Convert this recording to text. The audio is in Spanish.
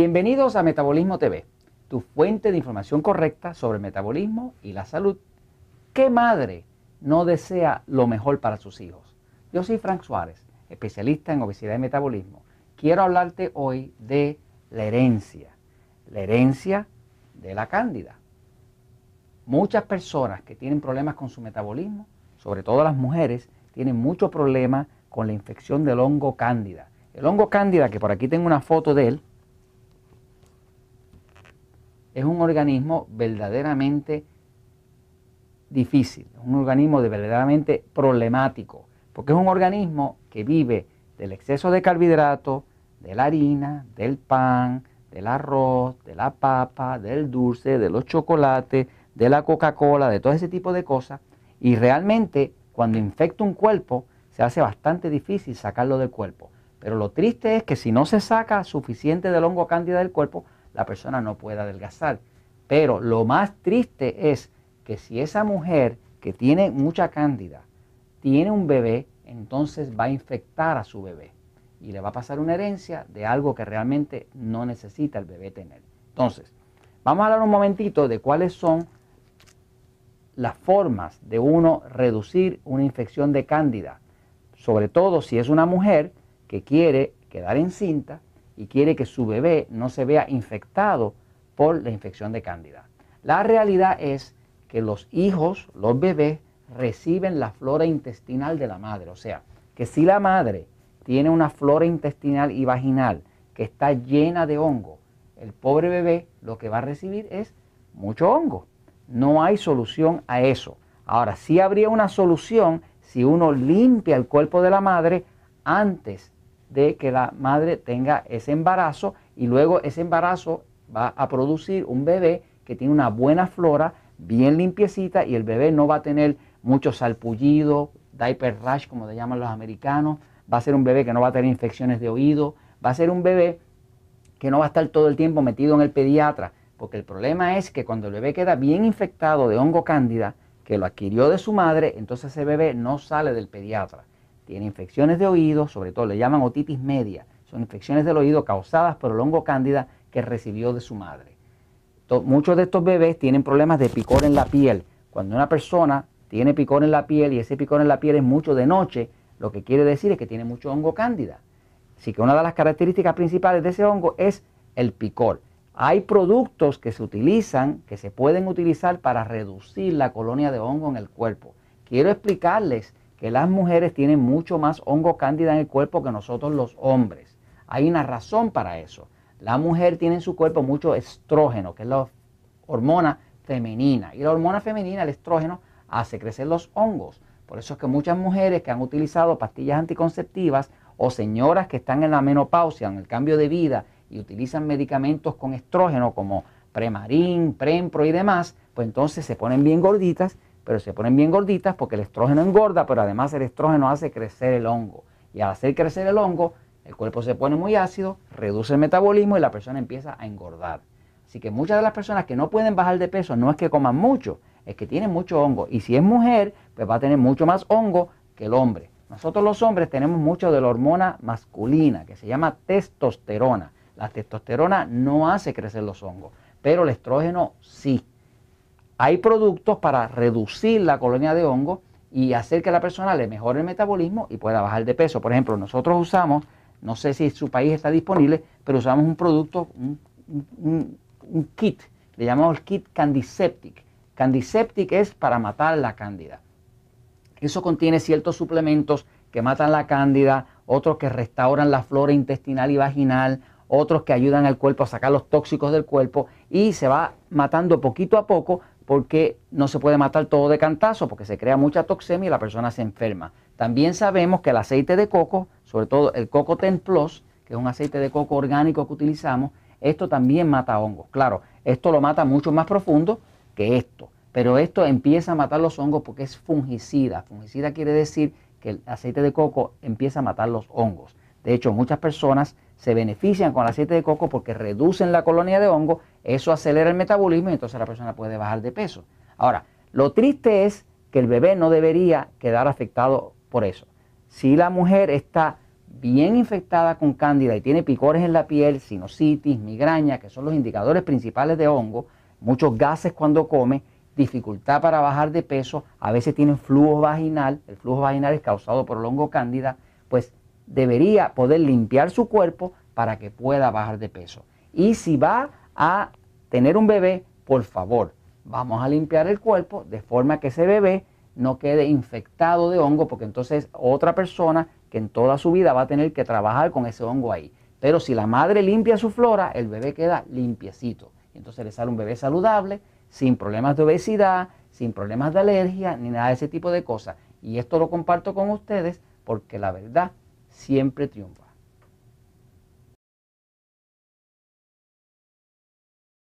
Bienvenidos a Metabolismo TV, tu fuente de información correcta sobre el metabolismo y la salud. ¿Qué madre no desea lo mejor para sus hijos? Yo soy Frank Suárez, especialista en obesidad y metabolismo. Quiero hablarte hoy de la herencia, la herencia de la cándida. Muchas personas que tienen problemas con su metabolismo, sobre todo las mujeres, tienen mucho problema con la infección del hongo cándida. El hongo cándida, que por aquí tengo una foto de él, es un organismo verdaderamente difícil, un organismo de verdaderamente problemático, porque es un organismo que vive del exceso de carbohidratos, de la harina, del pan, del arroz, de la papa, del dulce, de los chocolates, de la Coca-Cola, de todo ese tipo de cosas, y realmente cuando infecta un cuerpo se hace bastante difícil sacarlo del cuerpo. Pero lo triste es que si no se saca suficiente del hongo cándida del cuerpo, la persona no puede adelgazar. Pero lo más triste es que si esa mujer que tiene mucha cándida tiene un bebé, entonces va a infectar a su bebé y le va a pasar una herencia de algo que realmente no necesita el bebé tener. Entonces, vamos a hablar un momentito de cuáles son las formas de uno reducir una infección de cándida, sobre todo si es una mujer que quiere quedar encinta y quiere que su bebé no se vea infectado por la infección de cándida. La realidad es que los hijos, los bebés, reciben la flora intestinal de la madre. O sea, que si la madre tiene una flora intestinal y vaginal que está llena de hongo, el pobre bebé lo que va a recibir es mucho hongo. No hay solución a eso. Ahora, sí habría una solución si uno limpia el cuerpo de la madre antes de que la madre tenga ese embarazo y luego ese embarazo va a producir un bebé que tiene una buena flora bien limpiecita y el bebé no va a tener mucho salpullido, diaper rash como le llaman los americanos, va a ser un bebé que no va a tener infecciones de oído, va a ser un bebé que no va a estar todo el tiempo metido en el pediatra, porque el problema es que cuando el bebé queda bien infectado de hongo cándida, que lo adquirió de su madre, entonces ese bebé no sale del pediatra. Tiene infecciones de oído, sobre todo le llaman otitis media, son infecciones del oído causadas por el hongo cándida que recibió de su madre muchos de estos bebés tienen problemas de picor en la piel. Cuando una persona tiene picor en la piel y ese picor en la piel es mucho de noche, lo que quiere decir es que tiene mucho hongo cándida. Así que una de las características principales de ese hongo es el picor. Hay productos que se utilizan, que se pueden utilizar para reducir la colonia de hongo en el cuerpo. Quiero explicarles que las mujeres tienen mucho más hongo cándida en el cuerpo que nosotros los hombres. Hay una razón para eso. La mujer tiene en su cuerpo mucho estrógeno, que es la hormona femenina. Y la hormona femenina, el estrógeno, hace crecer los hongos. Por eso es que muchas mujeres que han utilizado pastillas anticonceptivas o señoras que están en la menopausia, en el cambio de vida y utilizan medicamentos con estrógeno como Premarin, Prempro y demás, pues entonces se ponen bien gorditas, pero se ponen bien gorditas porque el estrógeno engorda, pero además el estrógeno hace crecer el hongo. Y al hacer crecer el hongo, el cuerpo se pone muy ácido, reduce el metabolismo y la persona empieza a engordar. Así que muchas de las personas que no pueden bajar de peso no es que coman mucho, es que tienen mucho hongo. Y si es mujer, pues va a tener mucho más hongo que el hombre. Nosotros los hombres tenemos mucho de la hormona masculina, que se llama testosterona. La testosterona no hace crecer los hongos, pero el estrógeno sí. Hay productos para reducir la colonia de hongo y hacer que la persona le mejore el metabolismo y pueda bajar de peso. Por ejemplo, nosotros usamos no sé si su país está disponible, pero usamos un producto, un, kit, le llamamos el kit Candiseptic. Candiseptic es para matar la cándida. Eso contiene ciertos suplementos que matan la cándida, otros que restauran la flora intestinal y vaginal, otros que ayudan al cuerpo a sacar los tóxicos del cuerpo y se va matando poquito a poco porque no se puede matar todo de cantazo porque se crea mucha toxemia y la persona se enferma. También sabemos que el aceite de coco, sobre todo el Coco Ten Plus, que es un aceite de coco orgánico que utilizamos, esto también mata hongos. Claro, esto lo mata mucho más profundo que esto, pero esto empieza a matar los hongos porque es fungicida. Fungicida quiere decir que el aceite de coco empieza a matar los hongos. De hecho, muchas personas se benefician con el aceite de coco porque reducen la colonia de hongo, eso acelera el metabolismo y entonces la persona puede bajar de peso. Ahora, lo triste es que el bebé no debería quedar afectado por eso. Si la mujer está bien infectada con cándida y tiene picores en la piel, sinusitis, migraña, que son los indicadores principales de hongo, muchos gases cuando come, dificultad para bajar de peso, a veces tienen flujo vaginal, el flujo vaginal es causado por el hongo cándida, pues debería poder limpiar su cuerpo para que pueda bajar de peso. Y si va a tener un bebé, por favor, vamos a limpiar el cuerpo de forma que ese bebé no quede infectado de hongo, porque entonces otra persona que en toda su vida va a tener que trabajar con ese hongo ahí. Pero si la madre limpia su flora, el bebé queda limpiecito. Entonces le sale un bebé saludable, sin problemas de obesidad, sin problemas de alergia, ni nada de ese tipo de cosas. Y esto lo comparto con ustedes porque la verdad siempre triunfa.